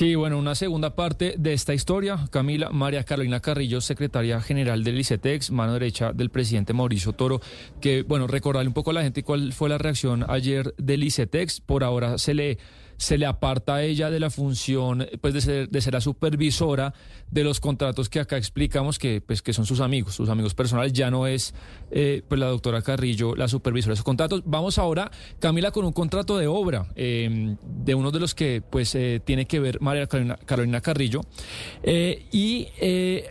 Sí, bueno, una segunda parte de esta historia. Camila María Carolina Carrillo, secretaria general del ICETEX, mano derecha del presidente Mauricio Toro, que, bueno, recordarle un poco a la gente cuál fue la reacción ayer del ICETEX. Por ahora se le se le aparta a ella de la función pues de ser, de ser la supervisora de los contratos que acá explicamos que pues que son sus amigos, sus amigos personales, ya no es eh, pues la doctora Carrillo la supervisora de esos contratos. Vamos ahora, Camila, con un contrato de obra em, de uno de los que pues eh, tiene que ver María Carolina, Carrillo eh, y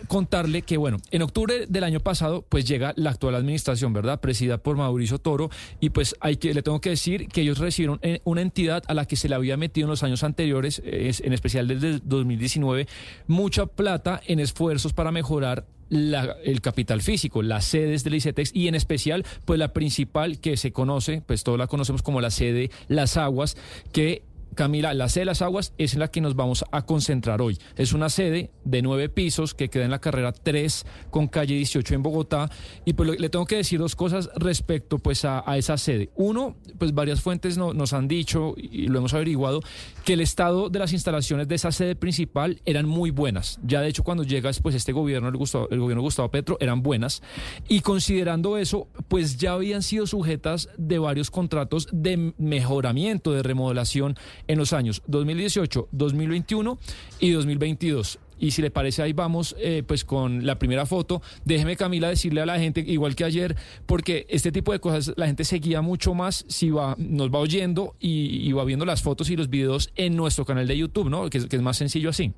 contarle que bueno, en octubre del año pasado pues llega la actual administración, ¿verdad? Presidida por Mauricio Toro y pues hay que le tengo que decir que ellos recibieron una entidad a la que se le había metido en los años anteriores, en especial desde 2019, mucha plata en esfuerzos para mejorar el capital físico, las sedes del ICETEX y en especial, pues la principal que se conoce, pues todos la conocemos como la sede Las Aguas, que Camila, la sede de las aguas es en la que nos vamos a concentrar hoy. Es una sede de nueve pisos que queda en la carrera 3 con calle 18 en Bogotá. Y pues le tengo que decir dos cosas respecto pues a, esa sede. Uno, pues varias fuentes nos han dicho y lo hemos averiguado que el estado de las instalaciones de esa sede principal eran muy buenas. Ya de hecho cuando llega pues este gobierno, el, gobierno Gustavo Petro, eran buenas. Y considerando eso, pues ya habían sido sujetas de varios contratos de mejoramiento, de remodelación en los años 2018, 2021 y 2022. Y si le parece, ahí vamos eh, pues con la primera foto. Déjeme, Camila, decirle a la gente, igual que ayer, porque este tipo de cosas la gente seguía mucho más si va, nos va oyendo y, va viendo las fotos y los videos en nuestro canal de YouTube, ¿no? que es más sencillo así.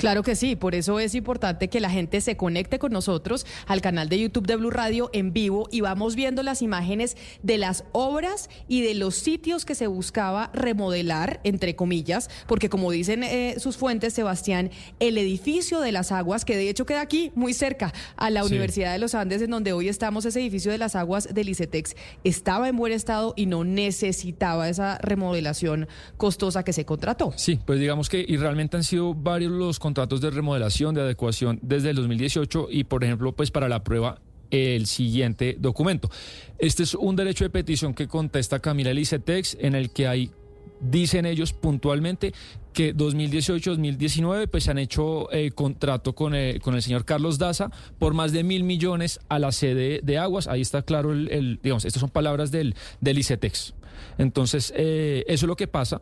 Claro que sí, por eso es importante que la gente se conecte con nosotros al canal de YouTube de Blue Radio en vivo y vamos viendo las imágenes de las obras y de los sitios que se buscaba remodelar, entre comillas, porque como dicen eh, sus fuentes, Sebastián, el edificio de las aguas, que de hecho queda aquí muy cerca a la Universidad de los Andes, en donde hoy estamos, ese edificio de las aguas del ICETEX, estaba en buen estado y no necesitaba esa remodelación costosa que se contrató. Sí, pues digamos que y realmente han sido varios los contratos de remodelación, de adecuación desde el 2018 y, por ejemplo, pues para la prueba el siguiente documento. Este es un derecho de petición que contesta Camila Licetex en el que hay dicen ellos puntualmente que 2018-2019 pues han hecho eh, contrato con, eh, con el señor Carlos Daza por más de mil millones a la sede de aguas. Ahí está claro el, digamos, estas son palabras del, del ICETEX. Entonces, eh, eso es lo que pasa.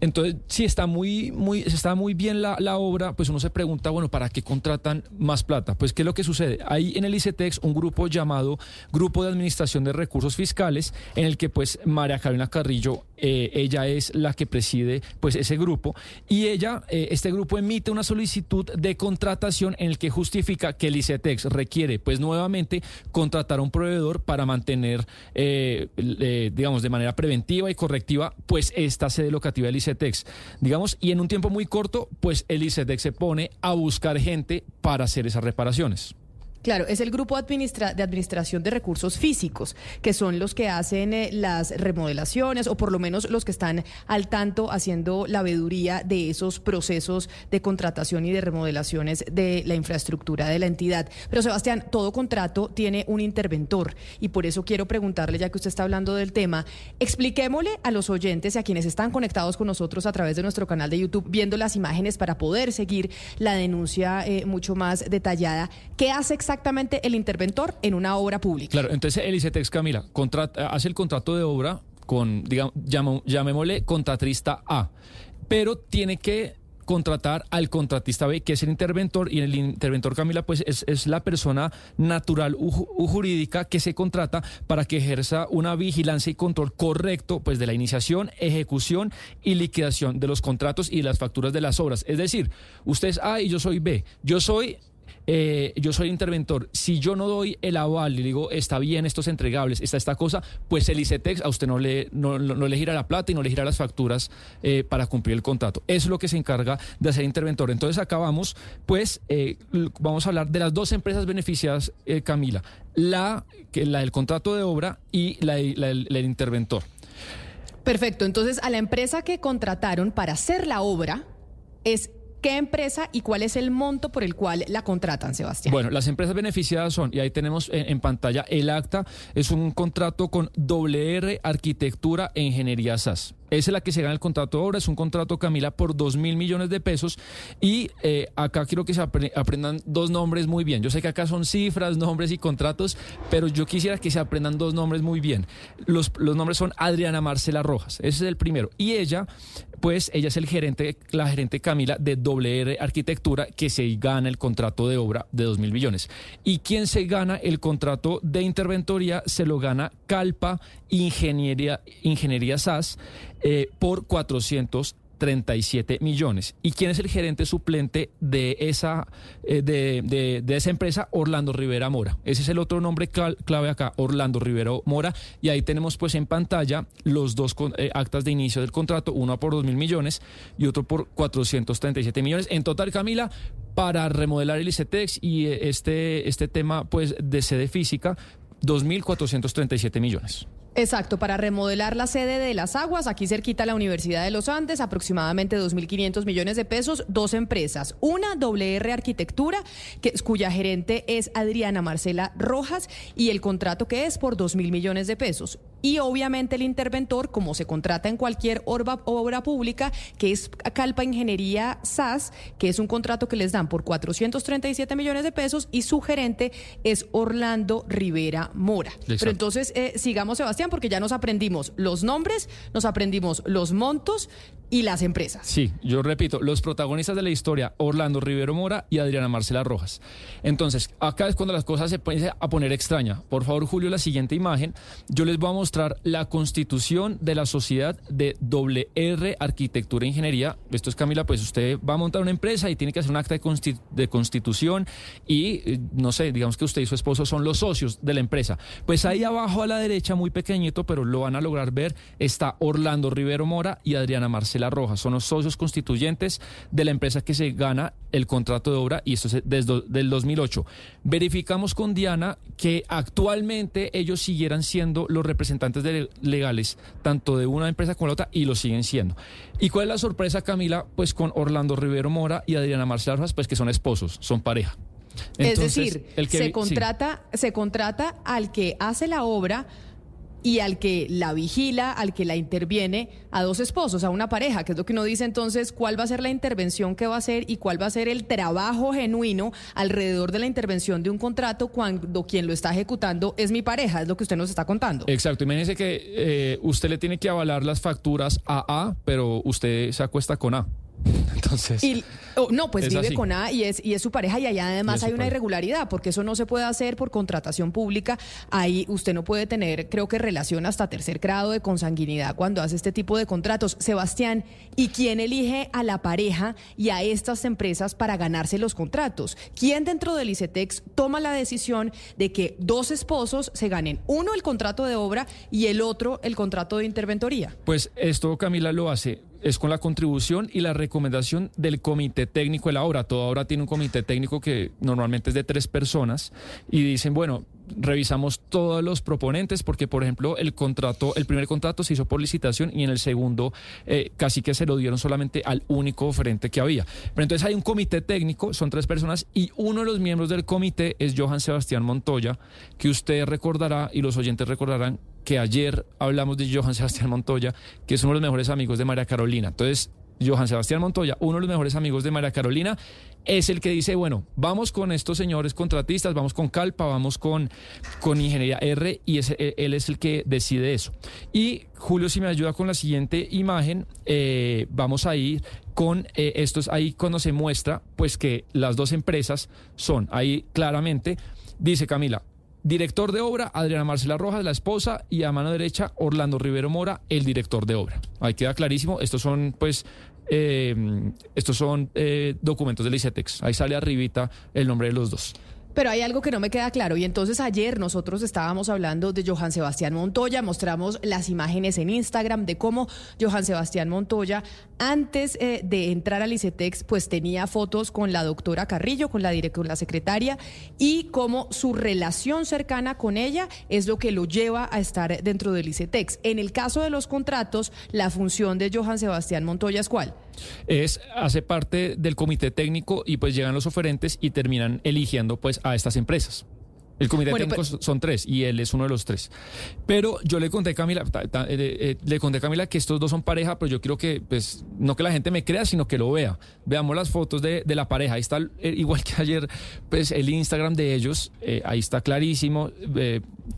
Entonces, si está muy, muy, está muy bien la, obra, pues uno se pregunta, bueno, ¿para qué contratan más plata? Pues, ¿qué es lo que sucede? Hay en el ICETEX un grupo llamado Grupo de Administración de Recursos Fiscales, en el que, pues, María Carolina Carrillo, eh, ella es la que preside, pues, ese grupo, y ella, eh, este grupo emite una solicitud de contratación en el que justifica que el ICETEX requiere, pues, nuevamente contratar a un proveedor para mantener, digamos, de manera preventiva y correctiva, pues, esta sede locativa del ICETEX. Digamos, y en un tiempo muy corto, pues el ICETEX se pone a buscar gente para hacer esas reparaciones. Claro, es el grupo de administración de recursos físicos, que son los que hacen eh, las remodelaciones o por lo menos los que están al tanto haciendo la veeduría de esos procesos de contratación y de remodelaciones de la infraestructura de la entidad. Pero Sebastián, todo contrato tiene un interventor y por eso quiero preguntarle, ya que usted está hablando del tema, expliquémosle a los oyentes y a quienes están conectados con nosotros a través de nuestro canal de YouTube viendo las imágenes para poder seguir la denuncia eh, mucho más detallada. ¿Qué hace exactamente? Exactamente el interventor en una obra pública. Claro, entonces el ICETEX, Camila, contrata, hace el contrato de obra con, digamos, llamémosle contratista A, pero tiene que contratar al contratista B, que es el interventor, y el interventor, Camila, pues es, la persona natural u, jurídica que se contrata para que ejerza una vigilancia y control correcto, pues de la iniciación, ejecución y liquidación de los contratos y las facturas de las obras. Es decir, usted es A y yo soy B. Yo soy eh, yo soy interventor, si yo no doy el aval y digo, está bien estos entregables, está esta cosa, pues el ICETEX a usted no le, no, le gira la plata y no le gira las facturas eh, para cumplir el contrato. Es lo que se encarga de hacer interventor. Entonces acabamos, pues eh, vamos a hablar de las dos empresas beneficiadas, Camila, la, la del contrato de obra y la, la del interventor. Perfecto, entonces a la empresa que contrataron para hacer la obra es ¿Qué empresa y cuál es el monto por el cual la contratan, Sebastián? Bueno, las empresas beneficiadas son, y ahí tenemos en, pantalla el acta, es un contrato con WR Arquitectura e Ingeniería SAS. Es la que se gana el contrato ahora, es un contrato, Camila, por 2 mil millones de pesos. Y eh, acá quiero que se aprendan dos nombres muy bien. Yo sé que acá son cifras, nombres y contratos, pero yo quisiera que se aprendan dos nombres muy bien. Los, los nombres son Adriana Marcela Rojas, ese es el primero. Y ella pues ella es el gerente, la gerente Camila de WR Arquitectura que se gana el contrato de obra de 2 mil millones. Y quien se gana el contrato de interventoría se lo gana Calpa Ingeniería, Ingeniería SAS eh, por 400 37 millones. ¿Y quién es el gerente suplente de esa, eh, de, de, esa empresa? Orlando Rivera Mora. Ese es el otro nombre clave acá, Orlando Rivera Mora. Y ahí tenemos pues en pantalla los dos eh, actas de inicio del contrato, uno por 2 mil millones y otro por 437 millones. En total, Camila, para remodelar el ICETEX y eh, este, este tema pues de sede física, 2.437 millones. Exacto, para remodelar la sede de las aguas, aquí cerquita la Universidad de los Andes, aproximadamente 2.500 millones de pesos, dos empresas. Una, WR Arquitectura, que, cuya gerente es Adriana Marcela Rojas, y el contrato que es por 2.000 millones de pesos. Y obviamente el interventor, como se contrata en cualquier obra, obra pública, que es Calpa Ingeniería SAS, que es un contrato que les dan por 437 millones de pesos, y su gerente es Orlando Rivera Mora. Pero entonces, eh, sigamos, Sebastián porque ya nos aprendimos los nombres, nos aprendimos los montos y las empresas. Sí, yo repito, los protagonistas de la historia, Orlando Rivero Mora y Adriana Marcela Rojas. Entonces, acá es cuando las cosas se pueden a poner extraña. Por favor, Julio, la siguiente imagen. Yo les voy a mostrar la constitución de la sociedad de WR Arquitectura e Ingeniería. Esto es Camila, pues usted va a montar una empresa y tiene que hacer un acta de, de constitución y, eh, no sé, digamos que usted y su esposo son los socios de la empresa. Pues ahí abajo a la derecha, muy pequeño, pero lo van a lograr ver, está Orlando Rivero Mora y Adriana Marcela Rojas. Son los socios constituyentes de la empresa que se gana el contrato de obra y esto es desde el 2008. Verificamos con Diana que actualmente ellos siguieran siendo los representantes legales tanto de una empresa como la otra y lo siguen siendo. ¿Y cuál es la sorpresa, Camila? Pues con Orlando Rivero Mora y Adriana Marcela Rojas, pues que son esposos, son pareja. es decir, se contrata, se contrata al que hace la obra y al que la vigila, al que la interviene, a dos esposos, a una pareja, que es lo que uno dice entonces, cuál va a ser la intervención que va a hacer y cuál va a ser el trabajo genuino alrededor de la intervención de un contrato cuando quien lo está ejecutando es mi pareja, es lo que usted nos está contando. Exacto, imagínese que eh, usted le tiene que avalar las facturas a A, pero usted se acuesta con A. Entonces. Oh, no, pues vive con A y es, y es su pareja y allá además hay una irregularidad porque eso no se puede hacer por contratación pública. Ahí usted no puede tener, creo que relación hasta tercer grado de consanguinidad cuando hace este tipo de contratos. Sebastián, ¿y quién elige a la pareja y a estas empresas para ganarse los contratos? ¿Quién dentro del ICETEX toma la decisión de que dos esposos se ganen uno el contrato de obra y el otro el contrato de interventoría? Pues esto, Camila, lo hace es con la contribución y la recomendación del comité técnico de la obra. Toda obra tiene un comité técnico que normalmente es de tres personas y dicen, bueno, revisamos todos los proponentes porque, por ejemplo, el contrato, el primer contrato se hizo por licitación y en el segundo eh, casi que se lo dieron solamente al único oferente que había. Pero entonces hay un comité técnico, son tres personas y uno de los miembros del comité es Johan Sebastián Montoya, que usted recordará y los oyentes recordarán que ayer hablamos de Johan Sebastián Montoya, que es uno de los mejores amigos de María Carolina. Entonces, Johan Sebastián Montoya, uno de los mejores amigos de María Carolina, es el que dice, bueno, vamos con estos señores contratistas, vamos con Calpa, vamos con, con Ingeniería R, y e, él es el que decide eso. Y Julio, si me ayuda con la siguiente imagen, eh, vamos a ir con eh, estos, ahí cuando se muestra, pues que las dos empresas son, ahí claramente, dice Camila, Director de obra, Adriana Marcela Rojas, la esposa, y a mano derecha, Orlando Rivero Mora, el director de obra. Ahí queda clarísimo. Estos son, pues, eh, estos son eh, documentos del ICETEX. Ahí sale arribita el nombre de los dos. Pero hay algo que no me queda claro y entonces ayer nosotros estábamos hablando de Johan Sebastián Montoya, mostramos las imágenes en Instagram de cómo Johan Sebastián Montoya antes eh, de entrar al ICETEX pues tenía fotos con la doctora Carrillo, con la, con la secretaria y cómo su relación cercana con ella es lo que lo lleva a estar dentro del ICETEX. En el caso de los contratos, la función de Johan Sebastián Montoya es cuál? Es, hace parte del comité técnico y pues llegan los oferentes y terminan eligiendo pues a estas empresas. El comité técnico son tres y él es uno de los tres. Pero yo le conté a Camila, eh, eh, le conté a Camila que estos dos son pareja, pero yo quiero que, pues, no que la gente me crea, sino que lo vea. Veamos las fotos de, la pareja. Ahí está, eh, igual que ayer, pues, el Instagram de ellos, ahí está clarísimo.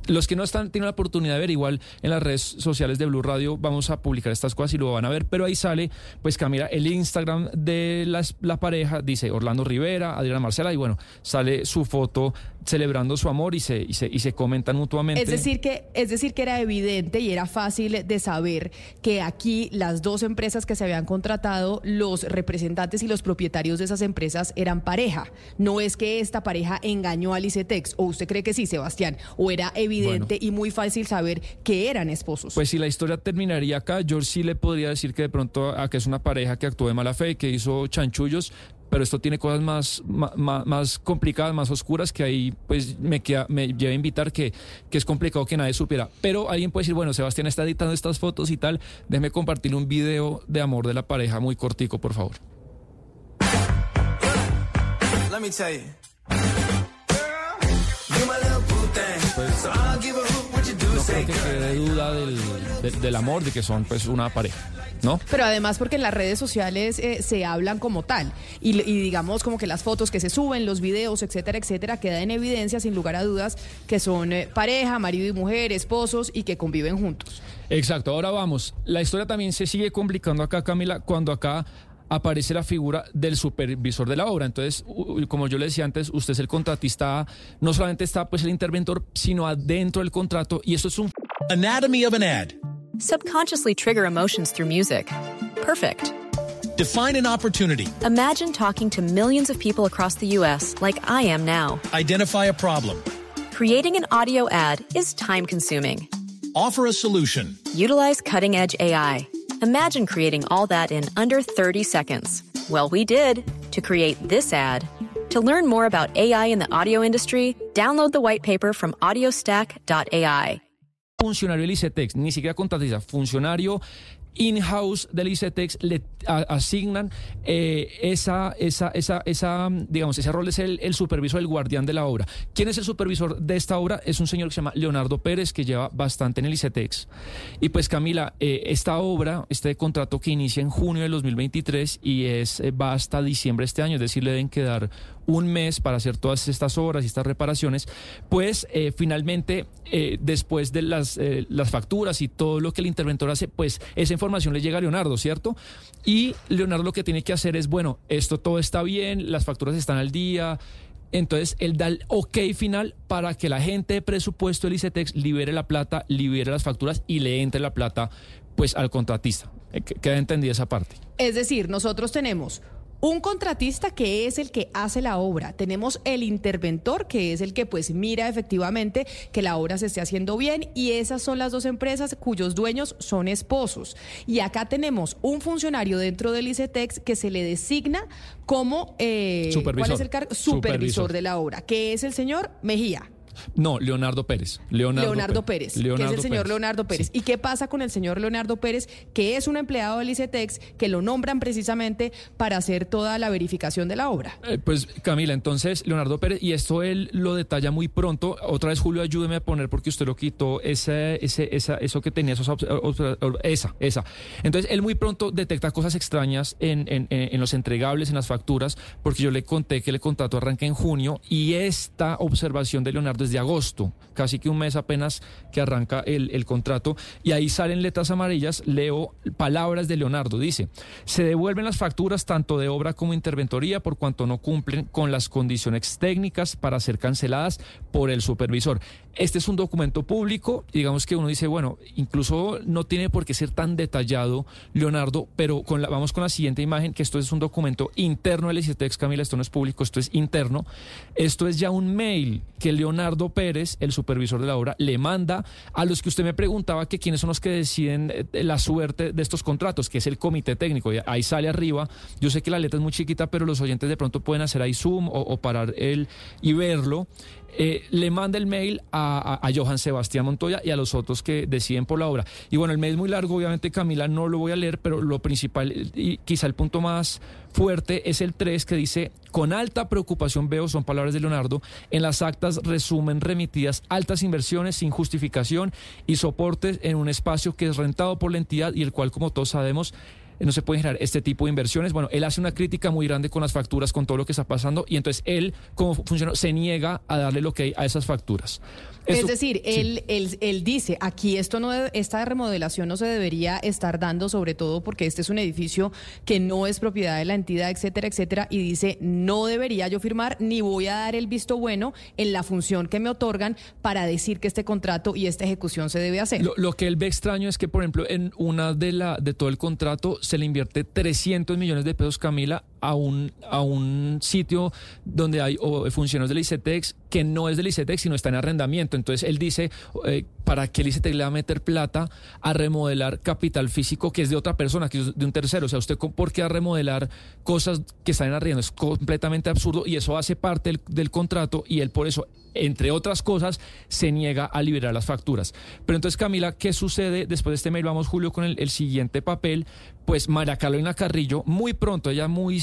Los que no están, tienen la oportunidad de ver, igual en las redes sociales de Blue Radio vamos a publicar estas cosas y lo van a ver, pero ahí sale, pues, Camila, el Instagram de la pareja, dice Orlando Rivera, Adriana Marcela, y bueno, sale su foto celebrando su amor y se, y se, y se comentan mutuamente. Es decir, que, es decir, que era evidente y era fácil de saber que aquí las dos empresas que se habían contratado, los representantes y los propietarios de esas empresas eran pareja. No es que esta pareja engañó a Licetex, o usted cree que sí, Sebastián, o era evidente y muy fácil saber que eran esposos. Pues si la historia terminaría acá, yo sí le podría decir que de pronto a que es una pareja que actuó de mala fe, que hizo chanchullos, pero esto tiene cosas más, más, complicadas, más oscuras, que ahí pues me, queda, me lleva a invitar que, que es complicado que nadie supiera. Pero alguien puede decir, bueno, Sebastián está editando estas fotos y tal, déjeme compartir un video de amor de la pareja muy cortico, por favor. No creo que quede duda del, del amor, de que son pues una pareja. ¿no? Pero además porque en las redes sociales eh, se hablan como tal y, digamos como que las fotos que se suben, los videos, etcétera, etcétera, queda en evidencia sin lugar a dudas que son eh, pareja, marido y mujer, esposos y que conviven juntos. Exacto, ahora vamos. La historia también se sigue complicando acá, Camila, cuando acá aparece la figura del supervisor de la obra. Entonces, como yo le decía antes, usted es el contratista, no solamente está pues el interventor, sino adentro del contrato y eso es un Anatomy of an ad. Subconsciously trigger emotions through music. Perfect. Define an opportunity. Imagine talking to millions of people across the U.S. like I am now. Identify a problem. Creating an audio ad is time consuming. Offer a solution. Utilize cutting edge AI. Imagine creating all that in under 30 seconds. Well, we did to create this ad. To learn more about AI in the audio industry, download the white paper from audiostack.ai. funcionario del ICETEX, ni siquiera contratista, funcionario in-house del ICETEX le asignan eh, esa, esa, esa, esa, digamos, ese rol es el, supervisor, el guardián de la obra. ¿Quién es el supervisor de esta obra? Es un señor que se llama Leonardo Pérez, que lleva bastante en el ICETEX. Y pues Camila, eh, esta obra, este contrato que inicia en junio del 2023 y es, eh, va hasta diciembre de este año, es decir, le deben quedar un mes para hacer todas estas obras y estas reparaciones, pues eh, finalmente, eh, después de las, eh, las facturas y todo lo que el interventor hace, pues esa información le llega a Leonardo, ¿cierto? Y Leonardo lo que tiene que hacer es, bueno, esto todo está bien, las facturas están al día. Entonces, él da el ok final para que la gente de presupuesto del ICETEX libere la plata, libere las facturas y le entre la plata pues al contratista. Queda entendida esa parte. Es decir, nosotros tenemos un contratista que es el que hace la obra. Tenemos el interventor que es el que pues mira efectivamente que la obra se esté haciendo bien y esas son las dos empresas cuyos dueños son esposos. Y acá tenemos un funcionario dentro del ICETEX que se le designa como eh, ¿cuál es el cargo? Supervisor de la obra, que es el señor Mejía. No, Leonardo Pérez. Leonardo, Pérez, que es el señor Leonardo Pérez. ¿Y qué pasa con el señor Leonardo Pérez, que es un empleado del ICETEX, que lo nombran precisamente para hacer toda la verificación de la obra? Eh, pues Camila, entonces Leonardo Pérez, y esto él lo detalla muy pronto. Otra vez, Julio, ayúdeme a poner porque usted lo quitó, ese, ese, esa, eso que tenía, esos, esa, esa. Entonces, él muy pronto detecta cosas extrañas en, en, en los entregables, en las facturas, porque yo le conté que el contrato arranca en junio y esta observación de Leonardo de agosto, casi que un mes apenas que arranca el, el contrato, y ahí salen letras amarillas, leo palabras de Leonardo, dice, se devuelven las facturas tanto de obra como interventoría por cuanto no cumplen con las condiciones técnicas para ser canceladas por el supervisor. Este es un documento público, digamos que uno dice, bueno, incluso no tiene por qué ser tan detallado, Leonardo, pero con la, vamos con la siguiente imagen, que esto es un documento interno del ICETEX, Camila, esto no es público, esto es interno. Esto es ya un mail que Leonardo Pérez, el supervisor de la obra, le manda a los que usted me preguntaba que quiénes son los que deciden eh, la suerte de estos contratos, que es el comité técnico. Ahí sale arriba. Yo sé que la letra es muy chiquita, pero los oyentes de pronto pueden hacer ahí zoom o, o parar el y verlo. Eh, le manda el mail a, a, Johan Sebastián Montoya y a los otros que deciden por la obra. Y bueno, el mail es muy largo, obviamente Camila no lo voy a leer, pero lo principal y quizá el punto más fuerte es el 3 que dice, con alta preocupación veo, son palabras de Leonardo, en las actas resumen remitidas altas inversiones sin justificación y soportes en un espacio que es rentado por la entidad y el cual, como todos sabemos, no se puede generar este tipo de inversiones. Bueno, él hace una crítica muy grande con las facturas, con todo lo que está pasando, y entonces él, como funcionario, se niega a darle lo que hay a esas facturas. Es decir, él, él, él, dice, aquí esto no esta remodelación no se debería estar dando, sobre todo porque este es un edificio que no es propiedad de la entidad, etcétera, etcétera, y dice, no debería yo firmar ni voy a dar el visto bueno en la función que me otorgan para decir que este contrato y esta ejecución se debe hacer. Lo, lo que él ve extraño es que, por ejemplo, en una de la de todo el contrato se le invierte 300 millones de pesos, Camila, a un, a un sitio donde hay funcionarios del ICETEX que no es del ICETEX, sino está en arrendamiento. Entonces él dice, eh, ¿para qué el ICETEX le va a meter plata a remodelar capital físico que es de otra persona, que es de un tercero? O sea, ¿usted por qué a remodelar cosas que están en arriendo? Es completamente absurdo y eso hace parte del, contrato y él por eso, entre otras cosas, se niega a liberar las facturas. Pero entonces, Camila, ¿qué sucede después de este mail? Vamos, Julio, con el, siguiente papel. Pues María Carolina Carrillo, muy pronto, ella muy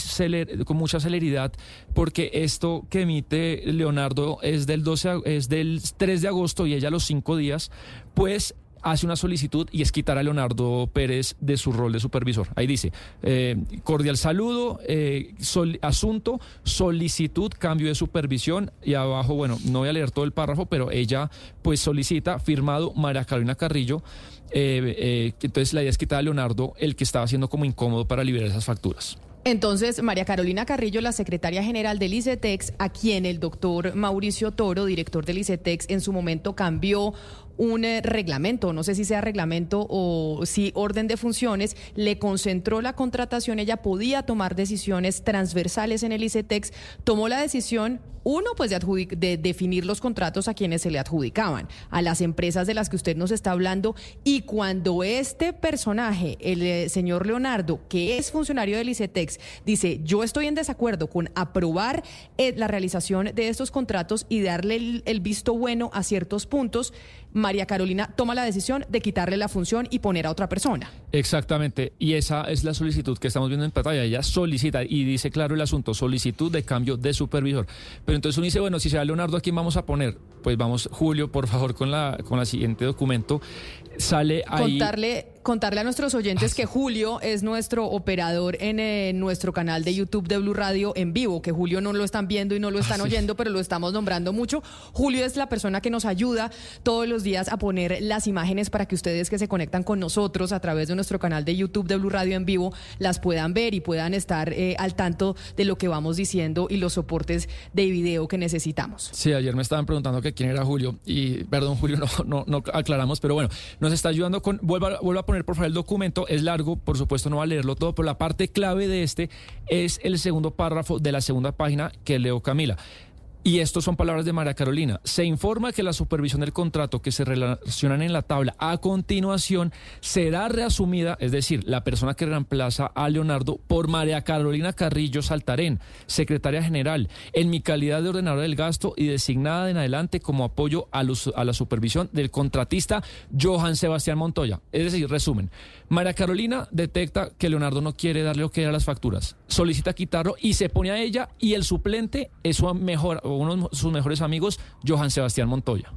con mucha celeridad, porque esto que emite Leonardo es del 12, es del 3 de agosto y ella los cinco días, pues hace una solicitud y es quitar a Leonardo Pérez de su rol de supervisor. Ahí dice, eh, cordial saludo, eh, asunto, solicitud, cambio de supervisión y abajo, bueno, no voy a leer todo el párrafo, pero ella pues solicita, firmado María Carolina Carrillo, eh, entonces la idea es quitar a Leonardo el que estaba haciendo como incómodo para liberar esas facturas. Entonces, María Carolina Carrillo, la secretaria general del ICETEX, a quien el doctor Mauricio Toro, director del ICETEX, en su momento cambió un eh, reglamento, no sé si sea reglamento o si orden de funciones, le concentró la contratación, ella podía tomar decisiones transversales en el ICETEX, tomó la decisión, uno, pues de, de, definir los contratos a quienes se le adjudicaban, a las empresas de las que usted nos está hablando, y cuando este personaje, el eh, señor Leonardo, que es funcionario del ICETEX, dice, yo estoy en desacuerdo con aprobar eh, la realización de estos contratos y darle el visto bueno a ciertos puntos, María Carolina toma la decisión de quitarle la función y poner a otra persona. Exactamente, y esa es la solicitud que estamos viendo en pantalla. Ella solicita y dice claro el asunto, solicitud de cambio de supervisor. Entonces uno dice, bueno, si se va Leonardo, ¿a quién vamos a poner? Pues vamos, Julio, por favor, con la, con la siguiente documento. Sale ahí... Contarle contarle a nuestros oyentes que Julio es nuestro operador en eh, nuestro canal de YouTube de Blue Radio en vivo, que Julio no lo están viendo y no lo están oyendo, pero lo estamos nombrando mucho. Julio es la persona que nos ayuda todos los días a poner las imágenes para que ustedes que se conectan con nosotros a través de nuestro canal de YouTube de Blue Radio en vivo las puedan ver y puedan estar eh, al tanto de lo que vamos diciendo y los soportes de video que necesitamos. Sí, ayer me estaban preguntando que quién era Julio y perdón Julio, no, no, no aclaramos, pero bueno, nos está ayudando con, vuelva, vuelva a poner por favor el documento, es largo, por supuesto no va a leerlo todo, pero la parte clave de este es el segundo párrafo de la segunda página que leo Camila. Y estos son palabras de María Carolina. Se informa que la supervisión del contrato que se relacionan en la tabla a continuación será reasumida, es decir, la persona que reemplaza a Leonardo por María Carolina Carrillo Saltarén, secretaria general, en mi calidad de ordenadora del gasto y designada en adelante como apoyo a, la supervisión del contratista Johan Sebastián Montoya. Es decir, resumen, María Carolina detecta que Leonardo no quiere darle lo que a las facturas, solicita quitarlo y se pone a ella y el suplente es su mejor uno de sus mejores amigos, Johan Sebastián Montoya.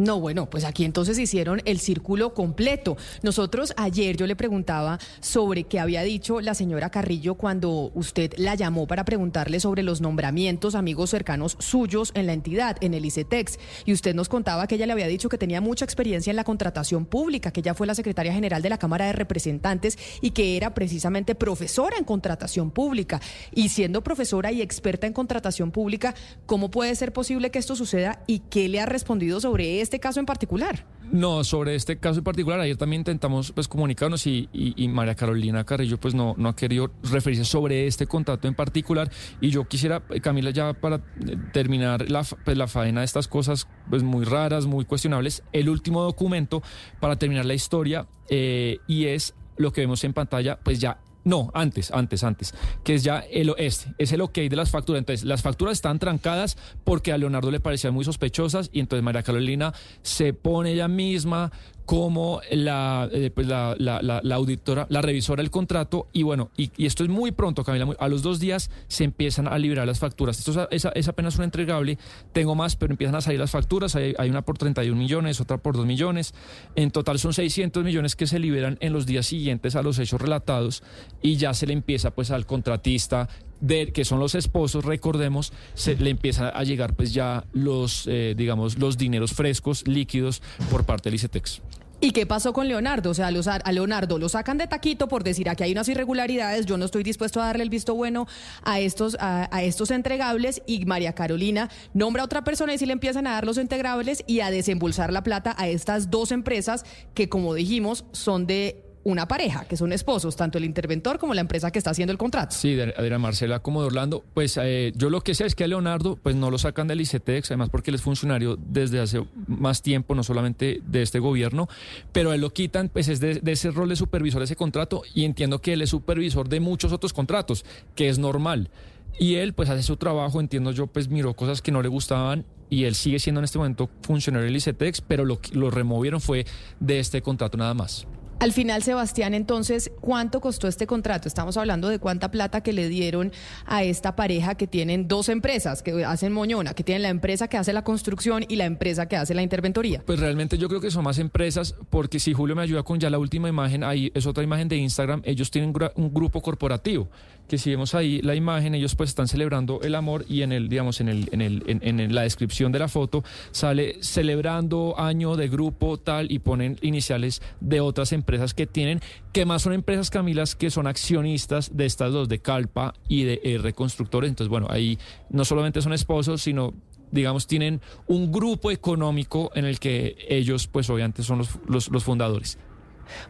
No, bueno, pues aquí entonces hicieron el círculo completo. Nosotros ayer yo le preguntaba sobre qué había dicho la señora Carrillo cuando usted la llamó para preguntarle sobre los nombramientos amigos cercanos suyos en la entidad, en el ICETEX. Y usted nos contaba que ella le había dicho que tenía mucha experiencia en la contratación pública, que ella fue la secretaria general de la Cámara de Representantes y que era precisamente profesora en contratación pública. Y siendo profesora y experta en contratación pública, ¿cómo puede ser posible que esto suceda y qué le ha respondido sobre este caso en particular? No, sobre este caso en particular, ayer también intentamos pues comunicarnos y, María Carolina Carrillo pues no, no ha querido referirse sobre este contrato en particular y yo quisiera, Camila, ya para eh, terminar la, pues, la faena de estas cosas pues muy raras, muy cuestionables, el último documento para terminar la historia eh, y es lo que vemos en pantalla, pues ya no, antes, antes, antes, que es ya el este, es el ok de las facturas. Entonces, las facturas están trancadas porque a Leonardo le parecían muy sospechosas y entonces María Carolina se pone ella misma como la, eh, pues la, la, auditora, la revisora del contrato y bueno, y, esto es muy pronto, Camila, a los dos días se empiezan a liberar las facturas. Esto es, es, apenas un entregable, tengo más, pero empiezan a salir las facturas, hay, hay, una por 31 millones, otra por 2 millones, en total son 600 millones que se liberan en los días siguientes a los hechos relatados y ya se le empieza pues al contratista de, que son los esposos, recordemos, se le empiezan a llegar pues ya los, eh, digamos, los dineros frescos, líquidos por parte del ICETEX. ¿Y qué pasó con Leonardo? O sea, a Leonardo lo sacan de taquito por decir aquí hay unas irregularidades, yo no estoy dispuesto a darle el visto bueno a estos, a, a estos entregables y María Carolina nombra a otra persona y si le empiezan a dar los entregables y a desembolsar la plata a estas dos empresas que como dijimos son de una pareja, que son esposos, tanto el interventor como la empresa que está haciendo el contrato. Sí, Adriana Marcela como de Orlando. Pues eh, yo lo que sé es que a Leonardo pues no lo sacan del ICETEX, además porque él es funcionario desde hace más tiempo, no solamente de este gobierno, pero él lo quitan pues es de, ese rol de supervisor de ese contrato y entiendo que él es supervisor de muchos otros contratos, que es normal. Y él pues hace su trabajo, entiendo yo, pues miró cosas que no le gustaban y él sigue siendo en este momento funcionario del ICETEX, pero lo, lo removieron fue de este contrato nada más. Al final, Sebastián, entonces, ¿cuánto costó este contrato? Estamos hablando de cuánta plata que le dieron a esta pareja que tienen dos empresas que hacen moñona, que tienen la empresa que hace la construcción y la empresa que hace la interventoría. Pues realmente yo creo que son más empresas, porque si Julio me ayuda con ya la última imagen, ahí es otra imagen de Instagram, ellos tienen un grupo corporativo, que si vemos ahí la imagen, ellos pues están celebrando el amor y en el, digamos, en el, en el, en la descripción de la foto sale celebrando año de grupo tal y ponen iniciales de otras empresas que tienen, que más son empresas, Camilas, que son accionistas de estas dos, de Calpa y de eh, Reconstructores. Entonces, bueno, ahí no solamente son esposos, sino digamos, tienen un grupo económico en el que ellos, pues obviamente, son los, los fundadores.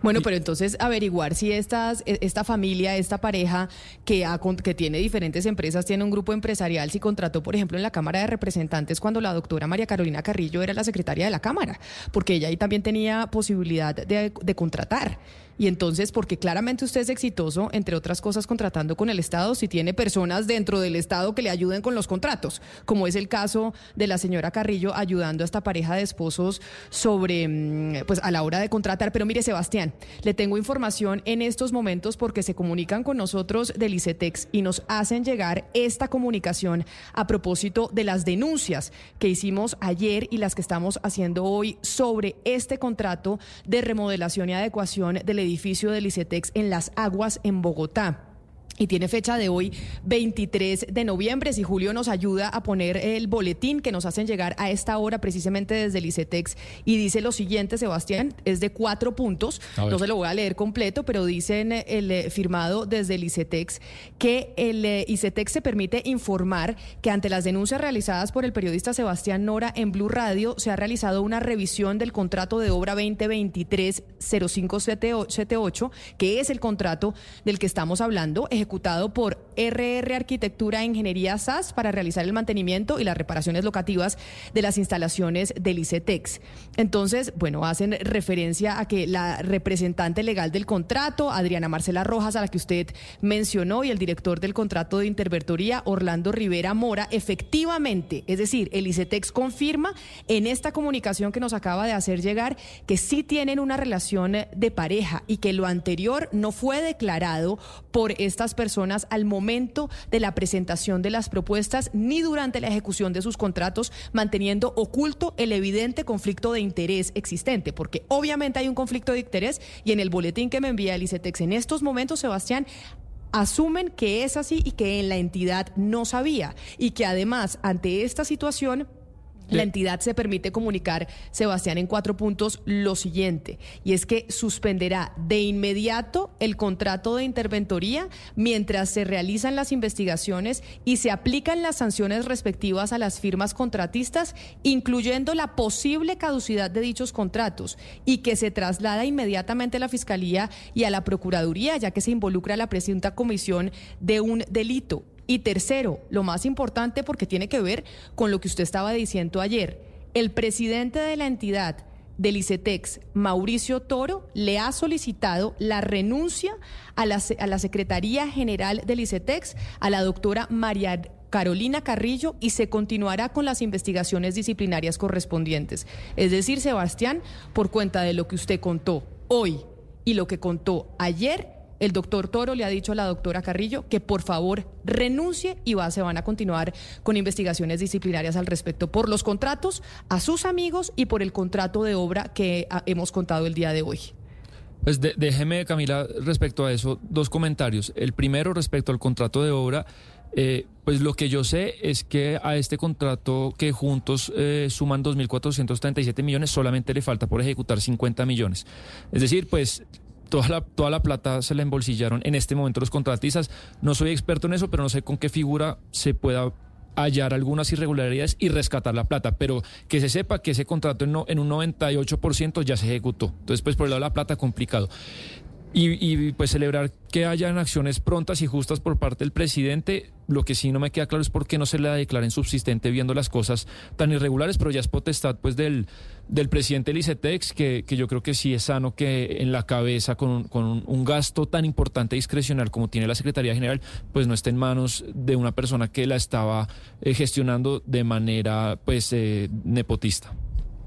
Bueno, pero entonces averiguar si estas, e, esta familia, esta pareja que, que tiene diferentes empresas, tiene un grupo empresarial, si contrató, por ejemplo, en la Cámara de Representantes cuando la doctora María Carolina Carrillo era la secretaria de la Cámara, porque ella ahí también tenía posibilidad de, de contratar. Y entonces, porque claramente usted es exitoso, entre otras cosas, contratando con el Estado, si tiene personas dentro del Estado que le ayuden con los contratos, como es el caso de la señora Carrillo ayudando a esta pareja de esposos sobre, mm, pues a la hora de contratar. Pero mire, Sebastián, le tengo información en estos momentos porque se comunican con nosotros del ICETEX y nos hacen llegar esta comunicación a propósito de las denuncias que hicimos ayer y las que estamos haciendo hoy sobre este contrato de remodelación y adecuación del edificio edificio del ICETEX en Las Aguas, en Bogotá y tiene fecha de hoy 23 de noviembre. Si Julio nos ayuda a poner el boletín que nos hacen llegar a esta hora precisamente desde el ICETEX y dice lo siguiente, Sebastián, es de cuatro puntos, no se lo voy a leer completo, pero dicen el eh, firmado desde el ICETEX que el eh, ICETEX se permite informar que ante las denuncias realizadas por el periodista Sebastián Nora en Blue Radio se ha realizado una revisión del contrato de obra 2023-0578, que es el contrato del que estamos hablando, ejecutado por RR Arquitectura e Ingeniería SAS para realizar el mantenimiento y las reparaciones locativas de las instalaciones del ICETEX. Entonces, bueno, hacen referencia a que la representante legal del contrato, Adriana Marcela Rojas, a la que usted mencionó, y el director del contrato de interventoría, Orlando Rivera Mora, efectivamente, es decir, el ICETEX confirma en esta comunicación que nos acaba de hacer llegar que sí tienen una relación de pareja y que lo anterior no fue declarado por estas personas personas al momento de la presentación de las propuestas ni durante la ejecución de sus contratos, manteniendo oculto el evidente conflicto de interés existente, porque obviamente hay un conflicto de interés y en el boletín que me envía el ICETEX en estos momentos, Sebastián, asumen que es así y que en la entidad no sabía y que además ante esta situación la entidad se permite comunicar, Sebastián, en cuatro puntos lo siguiente, y es que suspenderá de inmediato el contrato de interventoría mientras se realizan las investigaciones y se aplican las sanciones respectivas a las firmas contratistas, incluyendo la posible caducidad de dichos contratos, y que se traslada inmediatamente a la Fiscalía y a la Procuraduría, ya que se involucra la presunta comisión de un delito. Y tercero, lo más importante porque tiene que ver con lo que usted estaba diciendo ayer, el presidente de la entidad del ICETEX, Mauricio Toro, le ha solicitado la renuncia a la, a la Secretaría General del ICETEX, a la doctora María Carolina Carrillo y se continuará con las investigaciones disciplinarias correspondientes. Es decir, Sebastián, por cuenta de lo que usted contó hoy y lo que contó ayer, el doctor Toro le ha dicho a la doctora Carrillo que por favor renuncie y va, se van a continuar con investigaciones disciplinarias al respecto por los contratos a sus amigos y por el contrato de obra que ah, hemos contado el día de hoy. Pues déjeme, Camila, respecto a eso, dos comentarios. El primero, respecto al contrato de obra, eh, pues lo que yo sé es que a este contrato que juntos eh, suman 2.437 millones, solamente le falta por ejecutar 50 millones. Es decir, pues toda la, toda la plata se la embolsillaron en este momento los contratistas. No soy experto en eso, pero no sé con qué figura se pueda hallar algunas irregularidades y rescatar la plata, pero que se sepa que ese contrato en, en un 98% ya se ejecutó. Entonces, pues por el lado de la plata, complicado. Y, pues celebrar que hayan acciones prontas y justas por parte del presidente. Lo que sí no me queda claro es por qué no se le declaren subsistente viendo las cosas tan irregulares, pero ya es potestad pues del, del presidente Licetex, que, que yo creo que sí es sano que en la cabeza con, con un, gasto tan importante discrecional como tiene la Secretaría General, pues no esté en manos de una persona que la estaba eh, gestionando de manera pues eh, nepotista.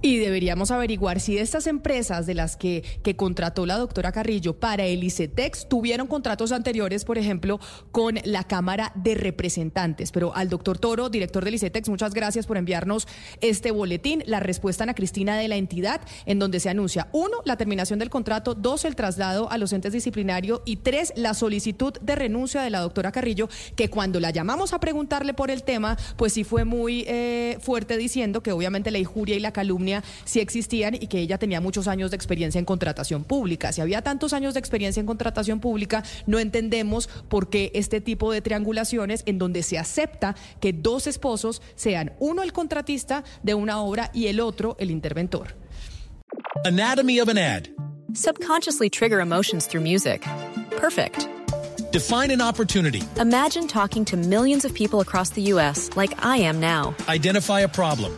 Y deberíamos averiguar si estas empresas de las que, que contrató la doctora Carrillo para el ICETEX tuvieron contratos anteriores, por ejemplo, con la Cámara de Representantes. Pero al doctor Toro, director del ICETEX, muchas gracias por enviarnos este boletín, la respuesta a Cristina de la entidad, en donde se anuncia, uno, la terminación del contrato, dos, el traslado a los entes disciplinarios y tres, la solicitud de renuncia de la doctora Carrillo, que cuando la llamamos a preguntarle por el tema, pues sí fue muy eh, fuerte diciendo que obviamente la injuria y la calumnia si existían y que ella tenía muchos años de experiencia en contratación pública. Si había tantos años de experiencia en contratación pública, no entendemos por qué este tipo de triangulaciones en donde se acepta que dos esposos sean uno el contratista de una obra y el otro el interventor. Anatomy of an ad. Subconsciously trigger emotions through music. Perfect. Define an opportunity. Imagine talking to millions of people across the U.S. like I am now. Identify a problem.